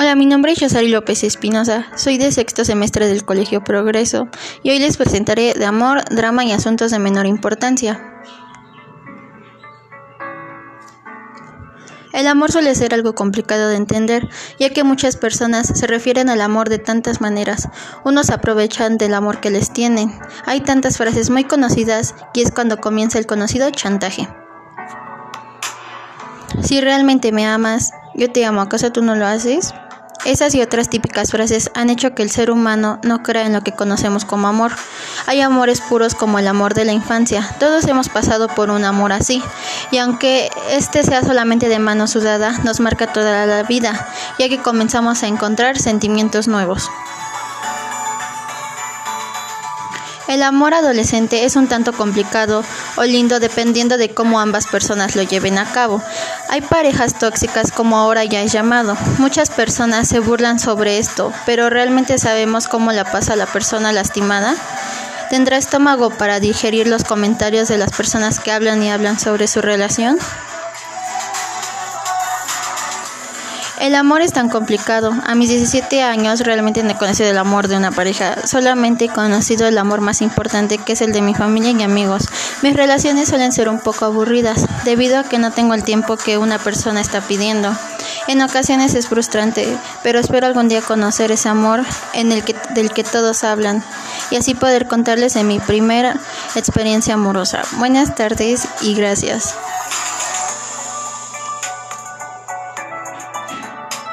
Hola, mi nombre es Yosari López Espinosa, soy de sexto semestre del Colegio Progreso y hoy les presentaré de amor, drama y asuntos de menor importancia. El amor suele ser algo complicado de entender, ya que muchas personas se refieren al amor de tantas maneras. Unos aprovechan del amor que les tienen. Hay tantas frases muy conocidas y es cuando comienza el conocido chantaje. Si realmente me amas, yo te amo, ¿acaso tú no lo haces? Esas y otras típicas frases han hecho que el ser humano no crea en lo que conocemos como amor. Hay amores puros como el amor de la infancia. Todos hemos pasado por un amor así. Y aunque este sea solamente de mano sudada, nos marca toda la vida, ya que comenzamos a encontrar sentimientos nuevos. El amor adolescente es un tanto complicado o lindo dependiendo de cómo ambas personas lo lleven a cabo. Hay parejas tóxicas como ahora ya es llamado. Muchas personas se burlan sobre esto, pero ¿realmente sabemos cómo la pasa la persona lastimada? ¿Tendrá estómago para digerir los comentarios de las personas que hablan y hablan sobre su relación? El amor es tan complicado. A mis 17 años realmente no he conocido el amor de una pareja. Solamente he conocido el amor más importante que es el de mi familia y amigos. Mis relaciones suelen ser un poco aburridas debido a que no tengo el tiempo que una persona está pidiendo. En ocasiones es frustrante, pero espero algún día conocer ese amor en el que, del que todos hablan y así poder contarles de mi primera experiencia amorosa. Buenas tardes y gracias.